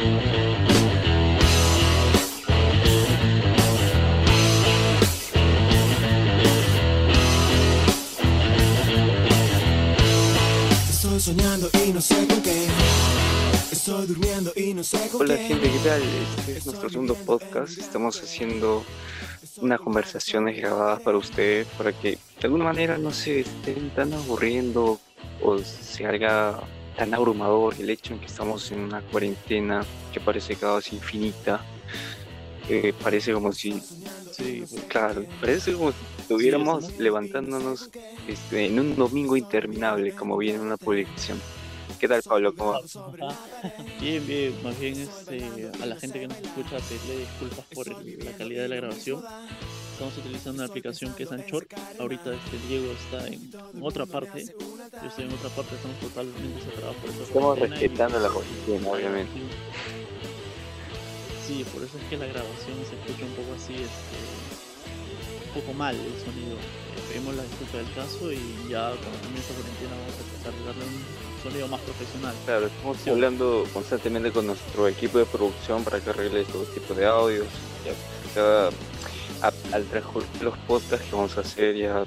Estoy soñando y no sé con qué. Estoy durmiendo y no sé con Hola qué. gente, ¿qué tal? Este es nuestro segundo podcast. Estamos haciendo unas conversaciones grabadas para ustedes para que de alguna manera no se estén tan aburriendo o se haga tan abrumador el hecho en que estamos en una cuarentena que parece cada vez infinita. Eh, parece como si, Sí, claro, parece como si estuviéramos levantándonos este, en un domingo interminable, como viene en una publicación. ¿Qué tal, Pablo? Bien, bien, más bien este, a la gente que nos escucha pedirle disculpas por el- la calidad de la grabación. Estamos utilizando una aplicación que es Anchor. Ahorita este Diego está en otra parte. Yo estoy en otra parte, estamos totalmente separados por eso. Estamos respetando la cuarentena, obviamente. Sí, por eso es que la grabación se escucha un poco así, este, un poco mal el sonido. Pedimos la disculpa del caso y ya cuando comienza la cuarentena vamos a tratar de darle un sonido más profesional. Claro, estamos hablando constantemente con nuestro equipo de producción para que arregle todo tipo de audios. Ya, cada- a- al transcurrir los podcasts que vamos a hacer ya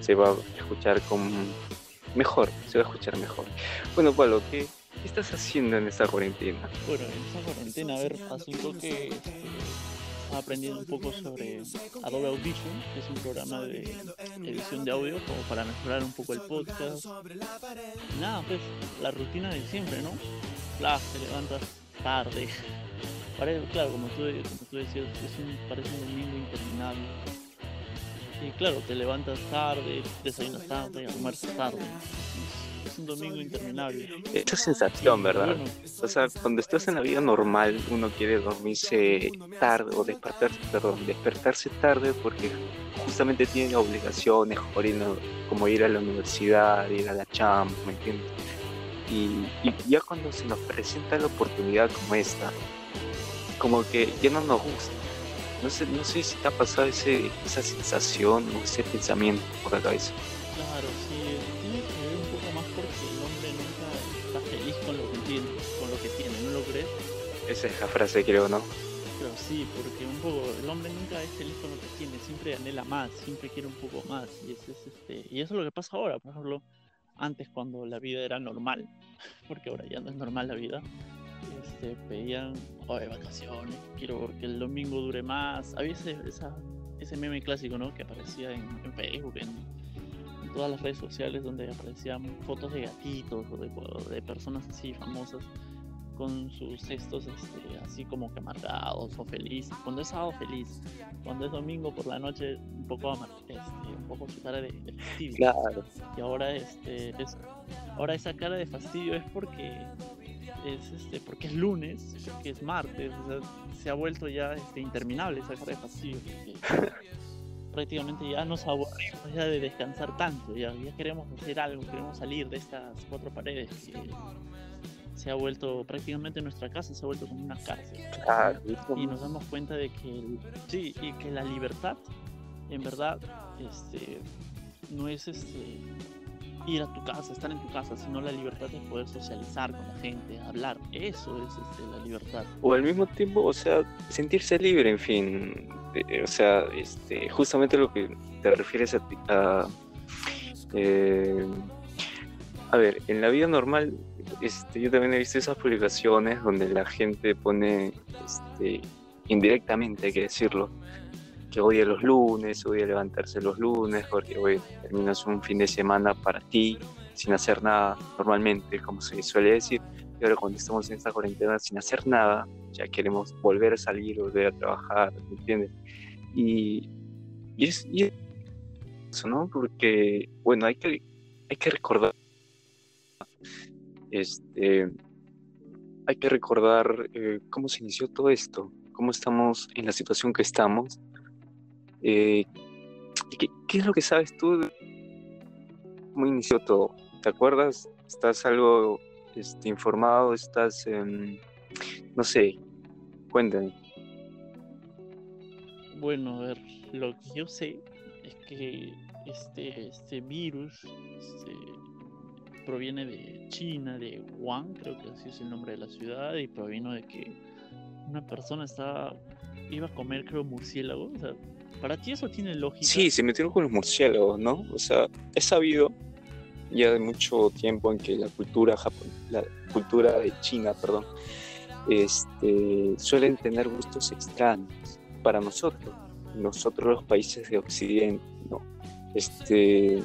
se va a escuchar con mejor, se va a escuchar mejor. Bueno, Pablo, ¿qué, qué estás haciendo en esta cuarentena? Bueno, en esta cuarentena, a ver, un toque este, estaba aprendiendo un poco sobre Adobe Audition, que es un programa de edición de audio como para mejorar un poco el podcast. Nada, pues la rutina de siempre, ¿no? Bla, te levantas tarde. Parece, claro, como tú, como tú decías, parece un domingo interminable. Y claro, te levantas tarde, desayunas tarde, almuerzas tarde. Es, un domingo interminable. Esa sensación, ¿verdad? bueno, O sea, cuando estás en la vida normal, uno quiere dormirse tarde o despertarse, perdón, despertarse tarde porque justamente tiene obligaciones, como ir, a- como ir a la universidad, ir a la chamba, ¿me entiendes? Y, y ya cuando se nos presenta la oportunidad como esta, como que ya no nos gusta. No sé, no sé si te ha pasado ese, esa sensación o ese pensamiento por la cabeza. Claro, sí, tiene que ver un poco más porque el hombre nunca está feliz con lo que tiene, con lo que tiene, ¿no lo crees? Esa es la frase, creo, ¿no? Pero sí, porque un poco el hombre nunca es feliz con lo que tiene, siempre anhela más, siempre quiere un poco más y ese es este y eso es lo que pasa ahora, por ejemplo, antes cuando la vida era normal, porque ahora ya no es normal la vida. Este, pedían "Oye, vacaciones, quiero que el domingo dure más. Había ese, esa- ese meme clásico, ¿no? Que aparecía en, en Facebook, en, en todas las redes sociales, donde aparecían fotos de gatitos o de, o de personas así famosas con sus gestos este, así como que amargados o felices. Cuando es sábado feliz, cuando es domingo por la noche un poco este, un poco su cara de, de fastidio. Claro. Y ahora este es, ahora esa cara de fastidio es porque es este porque es lunes, porque es martes, o sea, se ha vuelto ya este, interminable esa cara de fastidio. porque prácticamente ya nos aburrimos ya de descansar tanto, ya, ya queremos hacer algo, queremos salir de estas cuatro paredes que se ha vuelto prácticamente nuestra casa se ha vuelto como una cárcel Claro. y nos damos cuenta de que el- sí y que la libertad en verdad este no es este ir a tu casa estar en tu casa sino la libertad de poder socializar con la gente hablar. Eso es este, la libertad. O al mismo tiempo, o sea, sentirse libre, en fin, eh, o sea, este, justamente lo que te refieres a, a, eh, a ver, en la vida normal, este, yo también he visto esas publicaciones donde la gente pone, este, indirectamente, hay que decirlo, que odia los lunes, odia levantarse los lunes, porque hoy terminas un fin de semana para ti, sin hacer nada, normalmente, como se suele decir. Y ahora cuando estamos en esta cuarentena sin hacer nada, ya queremos volver a salir, volver a trabajar, ¿me entiendes? Y, y es, y es eso, ¿no? Porque, bueno, hay que, hay que recordar, este, hay que recordar eh, cómo se inició todo esto, cómo estamos en la situación que estamos. Eh, ¿qué, es lo que sabes tú? de ¿Cómo inició todo? ¿Te acuerdas? ¿Estás algo este, informado? ¿Estás, em, no sé, cuéntame. Bueno, a ver, lo que yo sé es que este, este virus este, proviene de China, de Wuhan, creo que así es el nombre de la ciudad, y provino de que una persona estaba, iba a comer, creo, murciélago. O sea, ¿para ti eso tiene lógica? Sí, se metieron con los murciélagos, ¿no? O sea, es sabido ya de mucho tiempo en que la cultura japon la cultura de China, perdón, este, suelen tener gustos extraños para nosotros, nosotros los países de Occidente, ¿no? Este,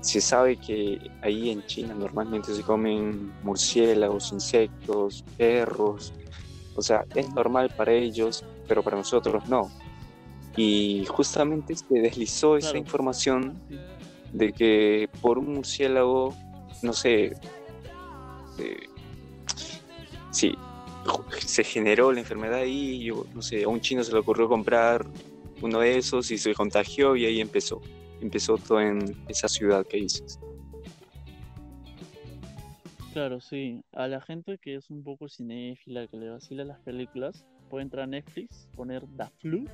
se sabe que ahí en China normalmente se comen murciélagos, insectos, perros, o sea, es normal para ellos, pero para nosotros no. Y justamente se deslizó esa información de que por un murciélago, no sé, eh, sí, se generó la enfermedad ahí, yo, no sé, a un chino se le ocurrió comprar uno de esos y se contagió y ahí empezó, empezó todo en esa ciudad que dices. Claro, sí. A la gente que es un poco cinéfila, que le vacila las películas, puede entrar a Netflix, poner The Flu,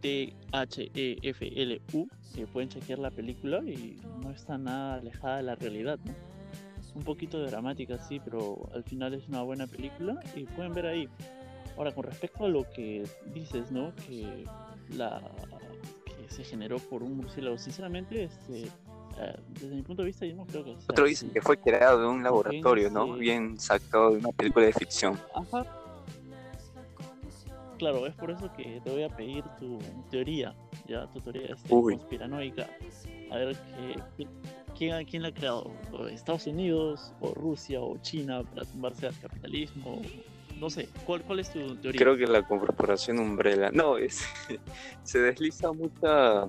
T-H-E-F-L-U, que pueden chequear la película y no está nada alejada de la realidad, ¿no? Un poquito dramática, sí, pero al final es una buena película y pueden ver ahí. Ahora, con respecto a lo que dices, ¿no? Que la que se generó por un murciélago, sinceramente, este, eh, desde mi punto de vista, yo no creo que sea Otro dicen que fue creado de un laboratorio, ¿no? Bien sacado de una película de ficción. Ajá. Claro, es por eso que te voy a pedir tu teoría, ya tu teoría este, Uy. conspiranoica. A ver qué, qué- quién, quién la ha creado, ¿O Estados Unidos, o Rusia, o China, para tumbarse al capitalismo. No sé, ¿cuál, cuál es tu teoría? Creo que la corporación Umbrella. No, es, se desliza mucha,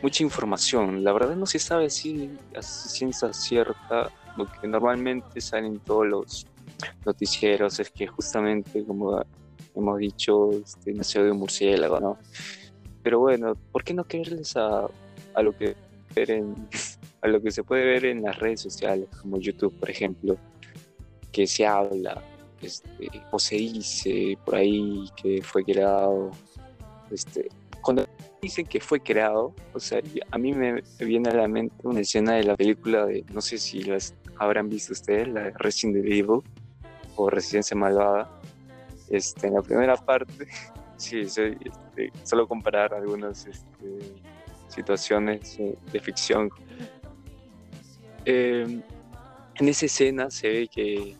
mucha información. La verdad no se sabe si a ciencia cierta. Lo que normalmente salen todos los noticieros es que justamente, como hemos dicho, este, nació de un murciélago, ¿no? Pero bueno, ¿por qué no creerles a, lo que ver a lo que se puede ver en las redes sociales, como YouTube, por ejemplo, que se habla este, o se dice por ahí que fue creado. Este, cuando dicen que fue creado, o sea, a mí me viene a la mente una escena de la película de, no sé si las habrán visto ustedes, la de Resident Evil o Residencia Malvada. Este, en la primera parte, sí, este, solo comparar algunas este, situaciones eh, de ficción. Eh, en esa escena se ve que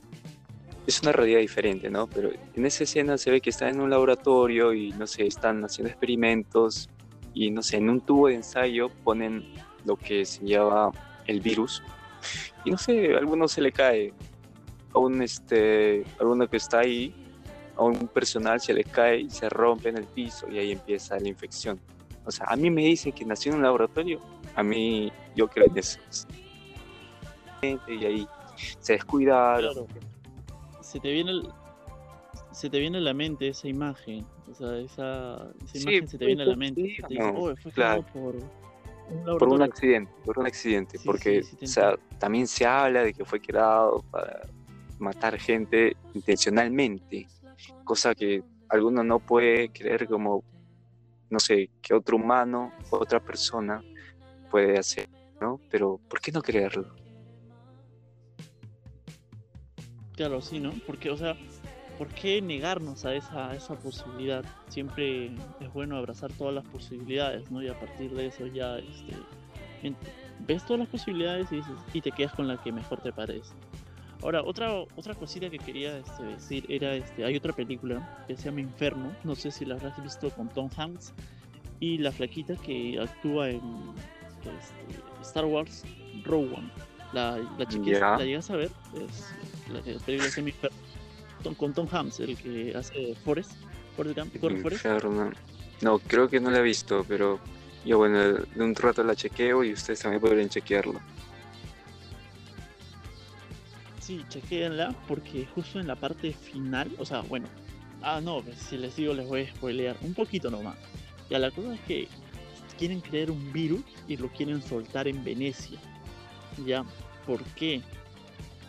es una realidad diferente, ¿no? Pero en esa escena se ve que están en un laboratorio y, no sé, están haciendo experimentos y, no sé, en un tubo de ensayo ponen lo que se llama el virus y, no sé, a alguno se le cae, a un, este, a alguno que está ahí, a un personal se le cae y se rompe en el piso y ahí empieza la infección. O sea, a mí me dicen que nació en un laboratorio, a mí yo creo en eso. Y ahí se descuidaron. Claro. Se te viene el- se te viene a la mente esa imagen, o sea, esa, esa Sí, imagen se te viene a la puede mente. se te dice, no, "Oh, fue claro. por un por un laboratorio". accidente, por un accidente, Sí, porque sí, sí o sea, también se habla de que fue creado para matar gente intencionalmente, cosa que alguno no puede creer como, no sé, que otro humano, otra persona puede hacer, ¿no? Pero ¿por qué no creerlo? Claro, sí, ¿no? Porque, o sea, ¿por qué negarnos a esa, esa posibilidad? Siempre es bueno abrazar todas las posibilidades, ¿no? Y a partir de eso ya, este, ves todas las posibilidades y dices, y te quedas con la que mejor te parece. Ahora, otra, otra cosita que quería este, decir era, este, hay otra película que se llama Inferno, no sé si la habrás visto con Tom Hanks y la flaquita que actúa en este, Star Wars Rogue One. La, la chiquita. ¿la llegas a ver? Es, la, la película se llama Inferno. Tom- con Tom Hanks, el que hace Forrest, Forrest Gump. No, creo que no la he visto, pero yo bueno, de un rato la chequeo y ustedes también podrían chequearlo. Sí, chequéenla porque justo en la parte final, o sea, bueno, ah, no, pues, si les digo les voy a spoilear un poquito nomás. Ya, la cosa es que quieren crear un virus y lo quieren soltar en Venecia. Ya, ¿por qué?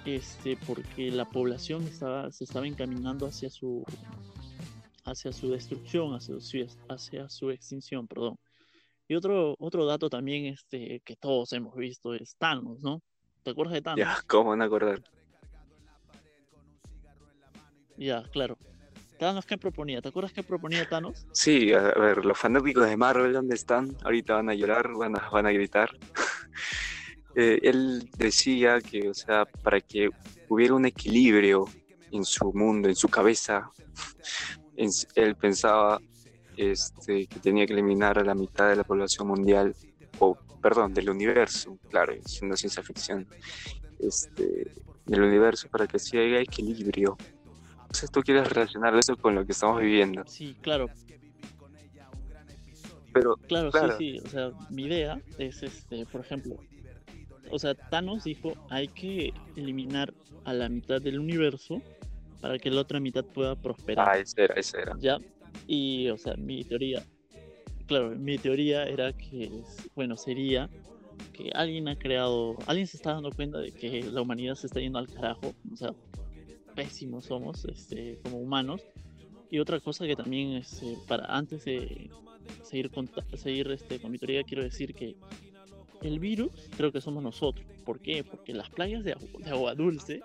Este, porque la población estaba, se estaba encaminando hacia su hacia su destrucción, hacia su, hacia su extinción, perdón. Y otro, otro dato también este, que todos hemos visto es Thanos, ¿no? ¿Te acuerdas de Thanos? Ya, ¿cómo no acordar? Ya, claro. Thanos, ¿qué proponía? ¿Te acuerdas qué proponía Thanos? Sí, a ver, los fanáticos de Marvel, ¿dónde están? Ahorita van a llorar, van a, van a gritar. Eh, él decía que, o sea, para que hubiera un equilibrio en su mundo, en su cabeza, él pensaba este, que tenía que eliminar a la mitad de la población mundial, o perdón, del universo, claro, una ciencia ficción, este, del universo para que así haya equilibrio. Entonces tú quieres relacionar eso con lo que estamos viviendo, Sí, claro, pero claro, Claro. sí, sí. O sea, mi idea es, este, por ejemplo, o sea, Thanos dijo, hay que eliminar a la mitad del universo para que la otra mitad pueda prosperar. ah, ese era, ese era. ¿Ya? Y, o sea, mi teoría, claro, mi teoría era que, bueno, sería que alguien ha creado, alguien se está dando cuenta de que la humanidad se está yendo al carajo, o sea, pésimos somos, este, como humanos. Y otra cosa que también, este, para antes de seguir con, seguir este, con mi teoría, quiero decir que el virus creo que somos nosotros. ¿Por qué? Porque las playas de de agua dulce,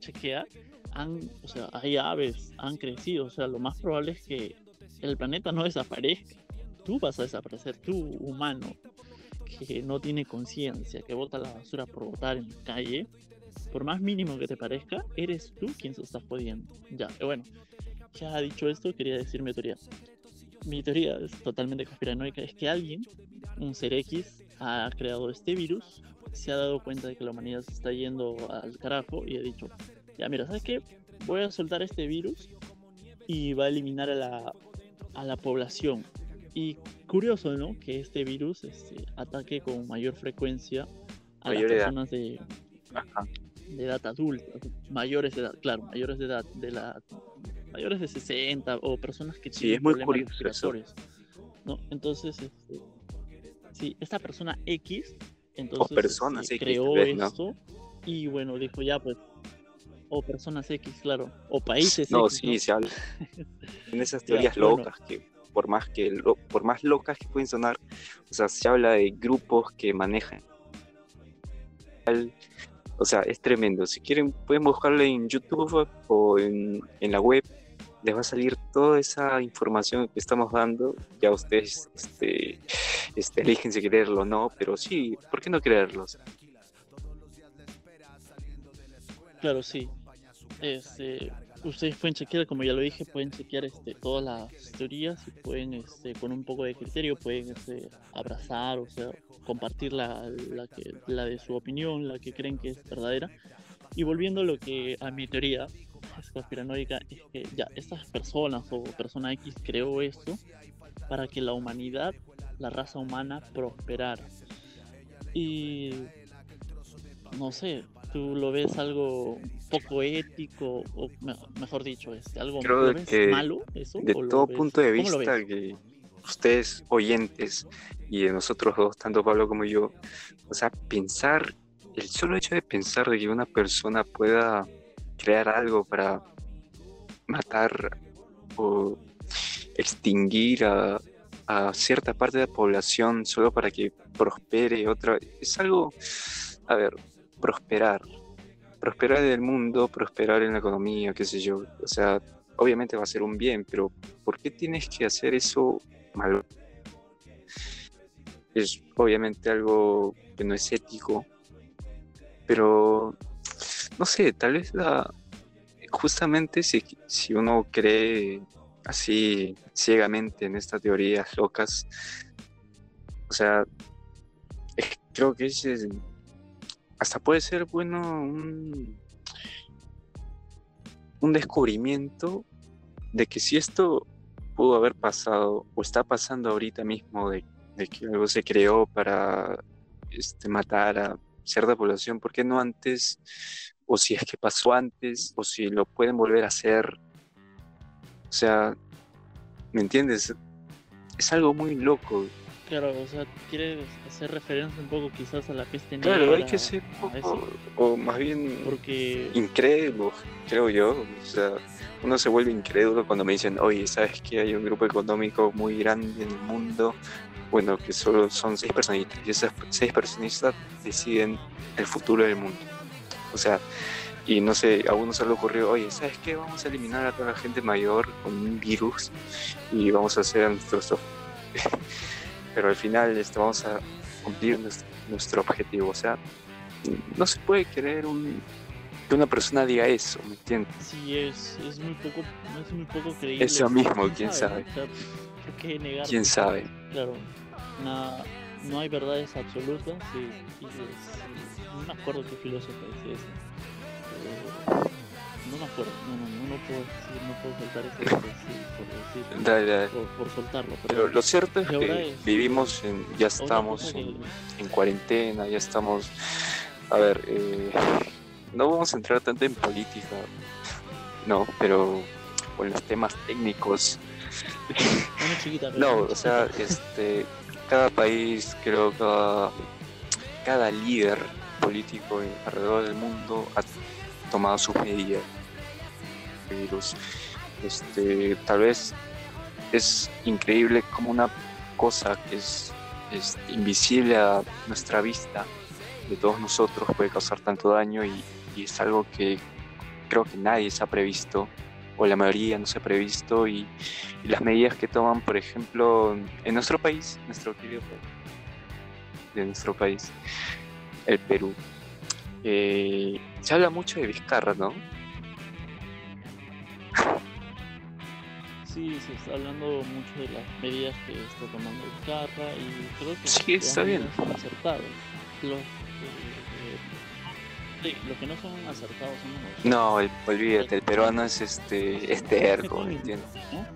chequea, han, o sea, hay aves, han crecido, o sea, lo más probable es que el planeta no desaparezca. Tú vas a desaparecer, tú, humano, que no tiene conciencia, que bota la basura por botar en la calle, por más mínimo que te parezca, eres tú quien se está jodiendo. Ya, eh, bueno, ya dicho esto, quería decir mi teoría. Mi teoría es totalmente conspiranoica, es que alguien, un ser X, ha creado este virus, se ha dado cuenta de que la humanidad se está yendo al carajo y ha dicho, ya mira, ¿sabes qué? Voy a soltar este virus y va a eliminar a la, a la población. Y curioso, ¿no? Que este virus este, ataque con mayor frecuencia a Mayor las edad. personas de, Ajá. De edad adulta, mayores de edad, claro, mayores de edad, de la, mayores de 60 o personas que Sí, tienen es muy problemas respiratorios, ¿no? Entonces, este, sí, esta persona X, entonces personas este, X, creó vez, ¿no? esto y bueno, dijo ya pues, o personas X, claro, o países No, X, sí, se habla en esas Ya, teorías bueno. locas que por más que lo- por más locas que pueden sonar, o sea, se habla de grupos que manejan o sea, es tremendo. Si quieren pueden buscarlo en YouTube o en, en la web, les va a salir toda esa información que estamos dando. Ya ustedes este, este, eligen si creerlo o no, pero sí, ¿por qué no creerlos? Claro, sí. Este, ustedes pueden chequear, como ya lo dije, pueden chequear este, todas las teorías y pueden, este, con un poco de criterio, pueden este, abrazar, o sea, compartir la, la, que, la de su opinión, la que creen que es verdadera. Y volviendo a lo que a mi teoría es conspiranoica, es que ya estas personas o persona X creó esto para que la humanidad, la raza humana, prosperara. Y no sé, tú lo ves algo poco ético, o me- mejor dicho, este, algo Creo ¿lo ves que malo eso? de o todo ves- punto de ¿cómo lo vista que ustedes oyentes y de nosotros dos, tanto Pablo como yo, o sea, pensar, el solo hecho de pensar de que una persona pueda crear algo para matar o extinguir a, a cierta parte de la población solo para que prospere otra, es algo, a ver, prosperar, prosperar en el mundo, prosperar en la economía, qué sé yo, o sea, obviamente va a ser un bien, pero ¿por qué tienes que hacer eso malo? Es obviamente algo que no es ético, pero no sé, tal vez la justamente si, si uno cree así ciegamente en estas teorías locas, o sea, creo que es- hasta puede ser bueno un, un descubrimiento de que si esto pudo haber pasado o está pasando ahorita mismo de, que algo se creó para este, matar a cierta población, ¿por qué no antes? O si es que pasó antes, o si lo pueden volver a hacer. O sea, ¿me entiendes? Es algo muy loco. Claro, o sea, quieres hacer referencia un poco quizás a la peste Claro, hay negra, que ser poco, o más bien porque incrédulo, creo yo. O sea, uno se vuelve incrédulo cuando me dicen, oye, ¿sabes que hay un grupo económico muy grande en el mundo bueno, que solo son seis personitas, y esas seis personitas deciden el futuro del mundo. O sea, y no sé, a uno se le ocurrió, oye, ¿sabes qué? Vamos a eliminar a toda la gente mayor con un virus y vamos a hacer a nuestros... Pero al final este, vamos a cumplir nuestro, nuestro objetivo. O sea, no se puede querer un, que una persona diga eso, ¿me entiendes? Sí, es, es, muy poco, es muy poco creíble. Eso mismo, quién sabe. O sea, ¿por qué negar? ¿Quién sabe? Claro, nada, no hay verdades absolutas. Y, y es- no me acuerdo qué filósofo decía eso. No me acuerdo, no, no, no, no puedo decir, no puedo soltar eso por decir, por, decir, Dale, dale. por, por soltarlo. Pero lo cierto es que es- vivimos en, ya estamos que- en, en cuarentena, ya estamos, a ver, eh, no vamos a entrar tanto en política, no, pero o en los temas técnicos, chiquita, no, o sea, este, cada país, creo cada, cada líder político alrededor del mundo ha tomado sus medidas. Virus. Este, tal vez es increíble como una cosa que es, invisible a nuestra vista de todos nosotros puede causar tanto daño y, es algo que creo que nadie se ha previsto o la mayoría no se ha previsto y, las medidas que toman, por ejemplo, en nuestro país, nuestro querido de nuestro país, el Perú. eh, se habla mucho de Vizcarra, ¿no? Sí, se está hablando mucho de las medidas que está tomando Vizcarra y creo que Sí, está bien. son acertadas. Los, eh, sí, los que no son acertados son los No, el- olvídate, el peruano es este, es terco, ¿me entiendes? ¿no?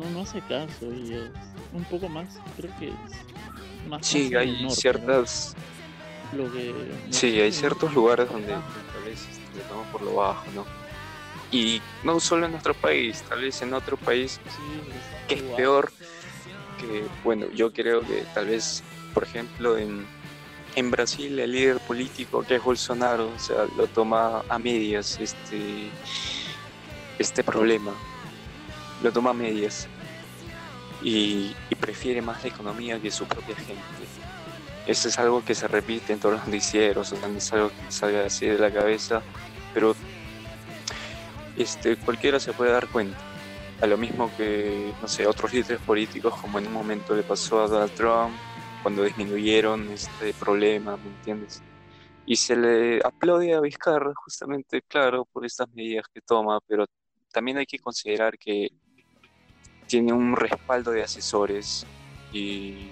No, no hace caso y es un poco más, creo que es más Sí, hay norte, ¿no? ciertas, Lo que sí, hay ciertos lugares donde tal vez este, le toman por lo bajo, ¿no? Y no solo en nuestro país, tal vez en otro país que es peor que, bueno, yo creo que tal vez, por ejemplo, en, en Brasil el líder político que es Bolsonaro, o sea, lo toma a medias este, este problema, lo toma a medias y, y prefiere más la economía que su propia gente. Eso es algo que se repite en todos los noticieros, o sea, no es algo que salga así de la cabeza, pero este, cualquiera se puede dar cuenta a lo mismo que, no sé, otros líderes políticos, como en un momento le pasó a Donald Trump, cuando disminuyeron este problema, ¿me entiendes? Y se le aplaude a Vizcarra justamente, claro, por estas medidas que toma, pero también hay que considerar que tiene un respaldo de asesores y...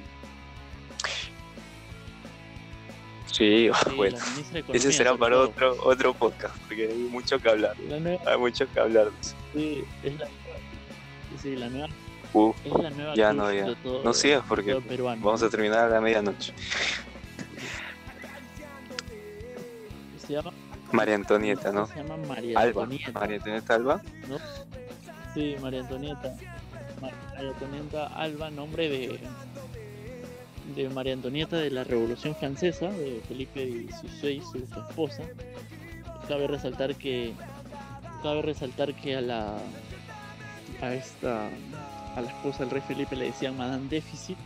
Sí, Sí, bueno, ese será para todo. otro, otro podcast, porque hay mucho que hablar, nueva, hay mucho que hablar. sí, es la, sí, la nueva, Uf, es la nueva Ya no, ya. todo, no sigas porque. Vamos a terminar a la medianoche. Se llama María Antonieta, ¿no? Se llama María Alba. Antonieta. María Antonieta Alba. Sí, María Antonieta. María Antonieta Alba, nombre de, de María Antonieta de la Revolución Francesa, de Felipe XVI, su, esposa. Cabe resaltar que cabe resaltar que a la a esta a la esposa del rey Felipe le decían Madame Déficit.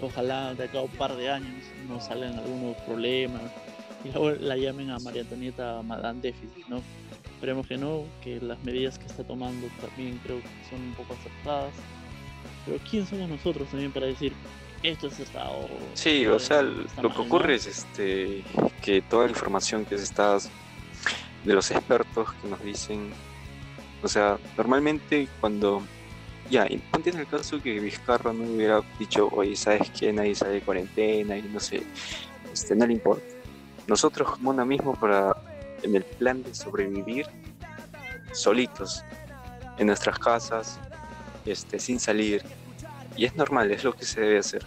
Ojalá de acá a un par de años no salgan algunos problemas y luego la llamen a María Antonieta Madame Déficit, ¿no? Esperemos que no, que las medidas que está tomando también creo que son un poco acertadas. Pero ¿quién somos nosotros también para decir esto es acertado? o Sí, o sea, está lo que mal", ocurre ¿no? es este que toda la información que se está de los expertos que nos dicen, o sea, normalmente cuando ya, y ponte en el caso que Vizcarra no hubiera dicho, oye, ¿sabes qué? Nadie sale de cuarentena y no sé, este, no le importa. Nosotros como uno mismo para, en el plan de sobrevivir, solitos, en nuestras casas, este, sin salir, y es normal, es lo que se debe hacer.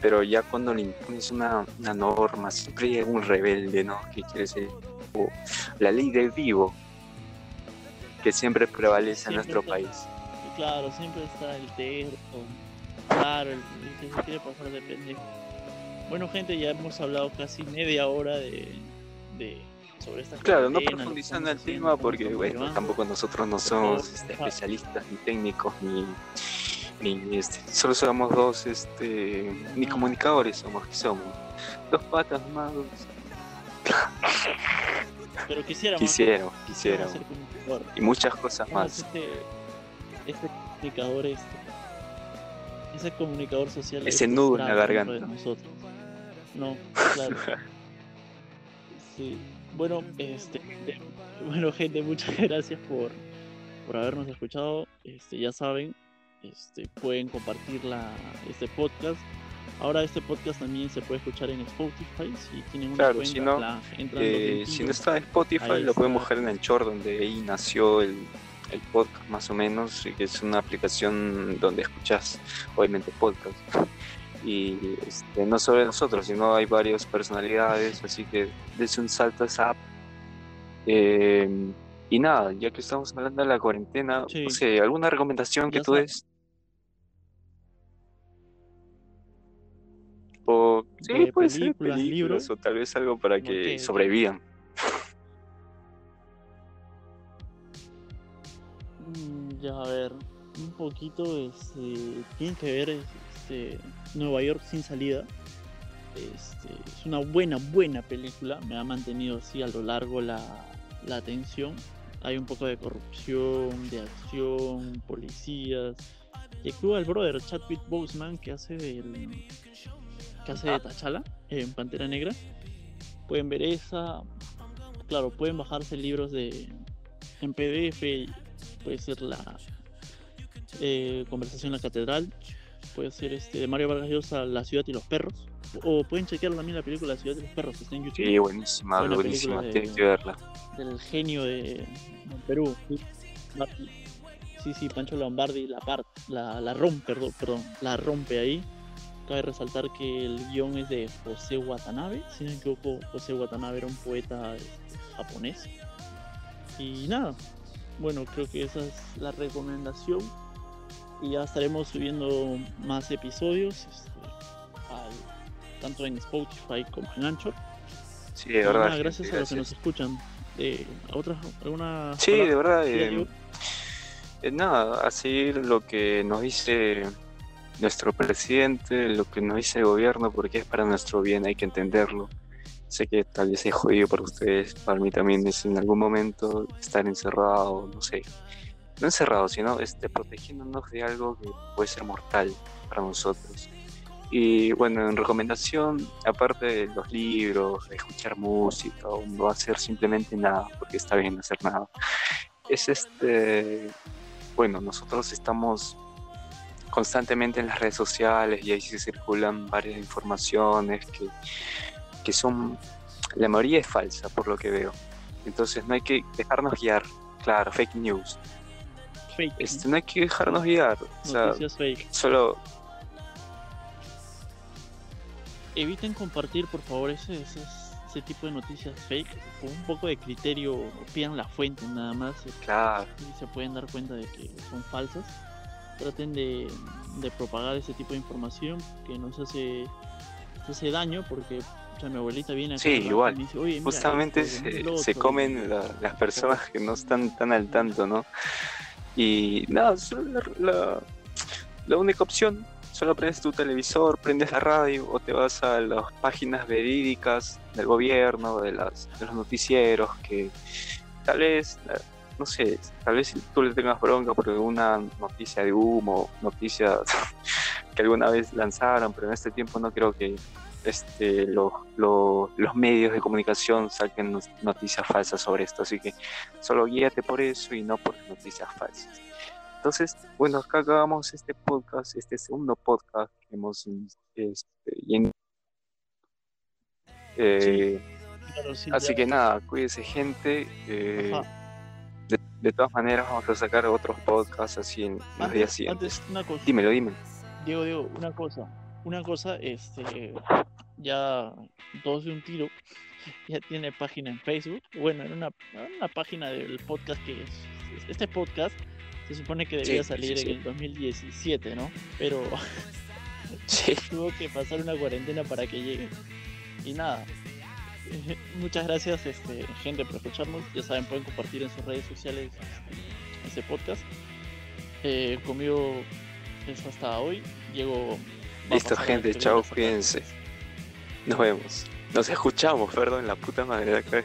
Pero ya cuando le impones una, una norma, siempre hay un rebelde, ¿no? Que quiere ser o la ley del vivo, que siempre prevalece en nuestro está- país. Claro, siempre está el terco, claro, el, el que se quiere pasar de pendejo. Bueno, gente, ya hemos hablado casi media hora de, de sobre esta Claro, no profundizando el tema porque, bueno, tampoco nosotros no somos este, especialistas ni técnicos ni, ni este, solo somos dos este ni comunicadores somos que somos dos patas más Pero quisiéramos, quisiéramos quisiéramos y muchas cosas más Este, este comunicador, este, ese comunicador social. Ese este, nudo en la garganta. de nosotros. No, claro. Sí. Bueno, este, bueno, gente, muchas gracias por, por habernos escuchado. Este, ya saben, este, pueden compartir la, este podcast. Ahora este podcast también se puede escuchar en Spotify si tienen una Claro, cuenta. si no, la- Eh, si no está en Spotify, Ahí lo pueden buscar en Anchor, donde ahí nació el, el podcast más o menos, y que es una aplicación donde escuchas, obviamente, podcast. Y este, no solo nosotros, sino hay varias personalidades, así que des un salto a esa app. Eh, y nada, ya que estamos hablando de la cuarentena, Sí. no sé, ¿alguna recomendación que tú saben. des? O, sí, De puede ser películas, películas, libros. o tal vez algo para que sobrevivan. Mm, Ya, a ver, un poquito, este, tienen que ver este, Nueva York sin salida. Este, es una buena, buena película. Me ha mantenido así a lo largo la, la atención. Hay un poco de corrupción, de acción, policías. Y actúa el brother Chadwick Boseman que hace del que hace de T'Challa en Pantera Negra. Pueden ver esa. Claro, pueden bajarse libros de en PDF puede ser la eh, conversación en la catedral, puede ser este de Mario Vargas Llosa La ciudad y los perros, o pueden chequear también la película La ciudad y los perros que está en YouTube Sí, buenísima, Buena buenísima, de- tienes que verla. del genio de, de Perú. Sí, sí, Pancho Lombardi la par- la, la rompe, perdón, perdón, la rompe ahí. Cabe resaltar que el guion es de José Watanabe, si no me equivoco, José Watanabe era un poeta este, japonés. Y nada, bueno, creo que esa es la recomendación. Y ya estaremos subiendo más episodios, este, al- tanto en Spotify como en Anchor. Sí, de verdad. nada, gente, gracias a los que nos escuchan. Eh, ¿otra, ¿Alguna Sí, palabra? de verdad. Eh, eh, nada, a seguir lo que nos dice nuestro presidente, lo que nos dice el gobierno, porque es para nuestro bien, hay que entenderlo. Sé que tal vez es jodido para ustedes, para mí también es en algún momento estar encerrado, no sé. No encerrado, sino este, protegiéndonos de algo que puede ser mortal para nosotros. Y bueno, en recomendación, aparte de los libros, de escuchar música o no hacer simplemente nada, porque está bien hacer nada, es este, bueno, nosotros estamos constantemente en las redes sociales y ahí se circulan varias informaciones que, que son, la mayoría es falsa por lo que veo. Entonces no hay que dejarnos guiar, claro, fake news. Fake. ¿no? Este, no hay que dejarnos guiar, o sea, Noticias fake. solo Eviten compartir, por favor, ese, ese, ese tipo de noticias fake. Con un poco de criterio, pidan la fuente nada más. eh, Claro, Y se pueden dar cuenta de que son falsas. Traten de, de propagar ese tipo de información que nos hace, nos hace daño porque o sea, mi abuelita viene a Sí, igual. me dice, "Oye, mira justamente esto, se, el se otro", comen la- las personas que no están tan al tanto, ¿no? Y nada, solo la, la, la única opción, solo prendes tu televisor, prendes la radio o te vas a las páginas verídicas del gobierno, de, las, de los noticieros, que tal vez, eh, no sé, tal vez tú le tengas bronca por alguna noticia de humo, noticia que alguna vez lanzaron, pero en este tiempo no creo que este, los, medios de comunicación saquen noticias falsas sobre esto, así que solo guíate por eso y no por noticias falsas. Entonces, bueno, acá acabamos este podcast, este segundo podcast que hemos este, eh, Claro, sí, así ya. que nada, cuídese gente. eh. De, de todas maneras vamos a sacar otros podcasts así en los días siguientes. antes, una cosa. Dímelo, dímelo. Diego, Diego, una cosa. Una cosa, este. Ya dos de un tiro. Ya tiene página en Facebook. Bueno, en una, una página del podcast que es. Este podcast se supone que debía Sí, salir sí, sí. en el 2017, ¿no? Pero Sí. tuvo que pasar una cuarentena para que llegue. Y nada. Muchas gracias, este, gente, por escucharnos. Ya saben, pueden compartir en sus redes sociales este, este podcast. Eh, conmigo Eso hasta hoy. A Listo, gente, chao, cuídense. Nos vemos. Nos escuchamos, perdón, la puta madre de acá.